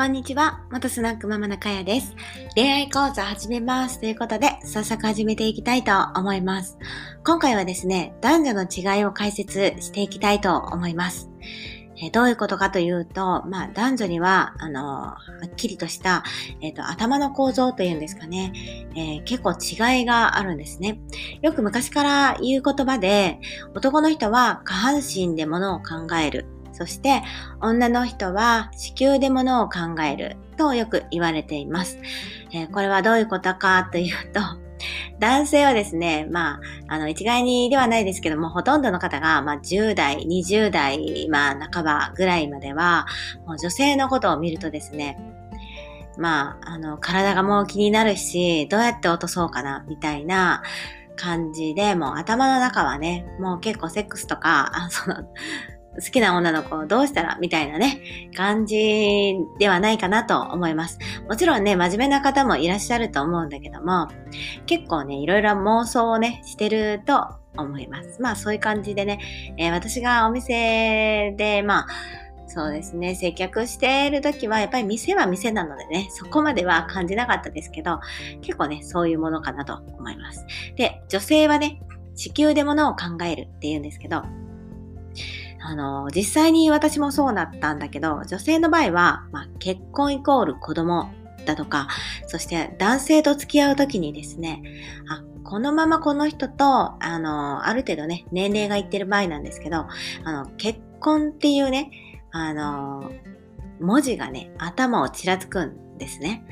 こんにちは。元スナックママのかやです。恋愛講座始めます。ということで、早速始めていきたいと思います。今回はですね、男女の違いを解説していきたいと思います。えどういうことかというと、まあ、男女には、あの、はっきりとした、えっ、ー、と、頭の構造というんですかね、えー、結構違いがあるんですね。よく昔から言う言葉で、男の人は下半身で物を考える。そして女の人は子宮でものを考えるとよく言われています。えー、これはどういうことかというと、男性はですね、まあ、あの、一概にではないですけども、ほとんどの方が、まあ、10代、20代、まあ、半ばぐらいまでは、もう女性のことを見るとですね、まあ、あの、体がもう気になるし、どうやって落とそうかな、みたいな感じで、もう頭の中はね、もう結構セックスとか、あその、好きな女の子をどうしたらみたいなね、感じではないかなと思います。もちろんね、真面目な方もいらっしゃると思うんだけども、結構ね、いろいろ妄想をね、してると思います。まあそういう感じでね、えー、私がお店で、まあ、そうですね。接客している時は、やっぱり店は店なのでね、そこまでは感じなかったですけど、結構ね、そういうものかなと思います。で、女性はね、地球で物を考えるって言うんですけど、あの、実際に私もそうだったんだけど、女性の場合は、まあ、結婚イコール子供だとか、そして男性と付き合うときにですね、あ、このままこの人と、あの、ある程度ね、年齢がいってる場合なんですけど、あの、結婚っていうね、あの、文字がね、頭をちらつくんですね。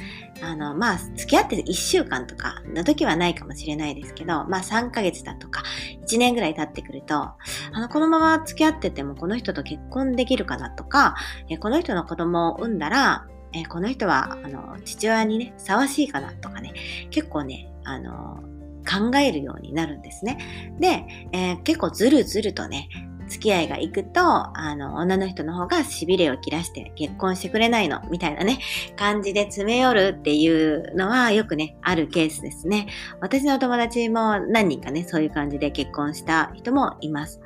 あの、まあ、付き合って1週間とかの時はないかもしれないですけど、まあ3ヶ月だとか1年ぐらい経ってくると、あの、このまま付き合っててもこの人と結婚できるかなとか、えこの人の子供を産んだら、えこの人は、あの、父親にね、ふさわしいかなとかね、結構ね、あの、考えるようになるんですね。で、えー、結構ずるずるとね、付き合いがいくと、あの、女の人の方が痺れを切らして結婚してくれないの、みたいなね、感じで詰め寄るっていうのはよくね、あるケースですね。私の友達も何人かね、そういう感じで結婚した人もいます。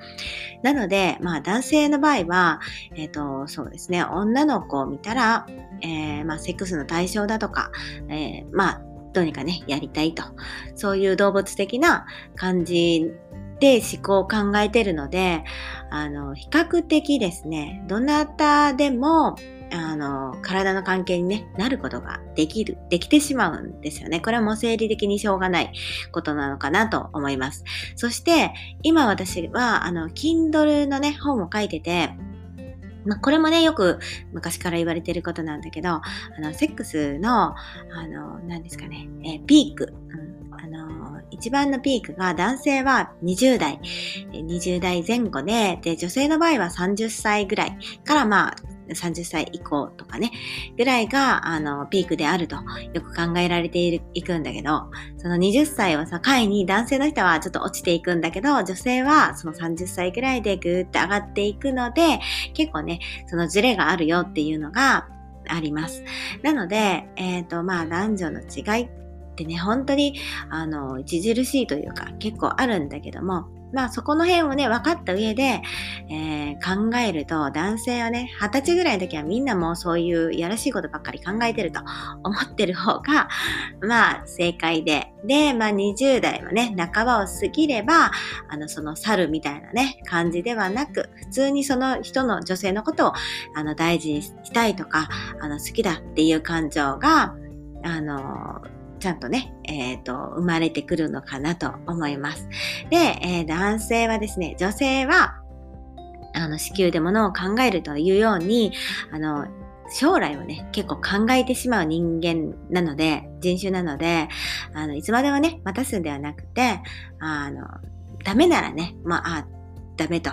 なので、まあ男性の場合は、えっ、ー、と、そうですね、女の子を見たら、えー、まあセックスの対象だとか、えー、まあどうにかね、やりたいと。そういう動物的な感じで思考を考えてるので、あの、比較的ですね、どなたでも、あの、体の関係に、ね、なることができる、できてしまうんですよね。これはもう生理的にしょうがないことなのかなと思います。そして、今私は、あの、Kindle のね、本を書いてて、まあ、これもね、よく昔から言われてることなんだけど、あの、セックスの、あの、何ですかね、えー、ピーク、うん、一番のピークが男性は20代、20代前後で、で、女性の場合は30歳ぐらいからまあ、30歳以降とかね、ぐらいが、あの、ピークであるとよく考えられているいくんだけど、その20歳を境に男性の人はちょっと落ちていくんだけど、女性はその30歳ぐらいでぐーって上がっていくので、結構ね、そのズレがあるよっていうのがあります。なので、えっ、ー、と、まあ、男女の違いっってね、本当に、あの、著しいというか、結構あるんだけども、まあそこの辺をね、分かった上で、えー、考えると、男性はね、二十歳ぐらいの時はみんなもうそういうやらしいことばっかり考えてると思ってる方が、まあ正解で。で、まあ20代はね、半ばを過ぎれば、あの、その猿みたいなね、感じではなく、普通にその人の女性のことを、あの、大事にしたいとか、あの、好きだっていう感情が、あの、ちゃんとね、えっ、ー、と、生まれてくるのかなと思います。で、えー、男性はですね、女性は、あの、子宮で物を考えるというように、あの、将来をね、結構考えてしまう人間なので、人種なので、あの、いつまでもね、待たすんではなくて、あの、ダメならね、まあ、あダメと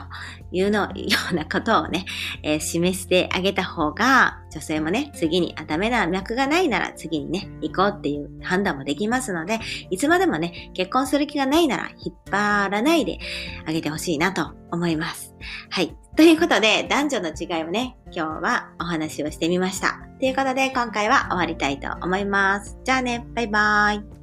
いうのようなことをね、えー、示してあげた方が、女性もね、次に、あ、ダメな脈がないなら次にね、行こうっていう判断もできますので、いつまでもね、結婚する気がないなら引っ張らないであげてほしいなと思います。はい。ということで、男女の違いをね、今日はお話をしてみました。ということで、今回は終わりたいと思います。じゃあね、バイバーイ。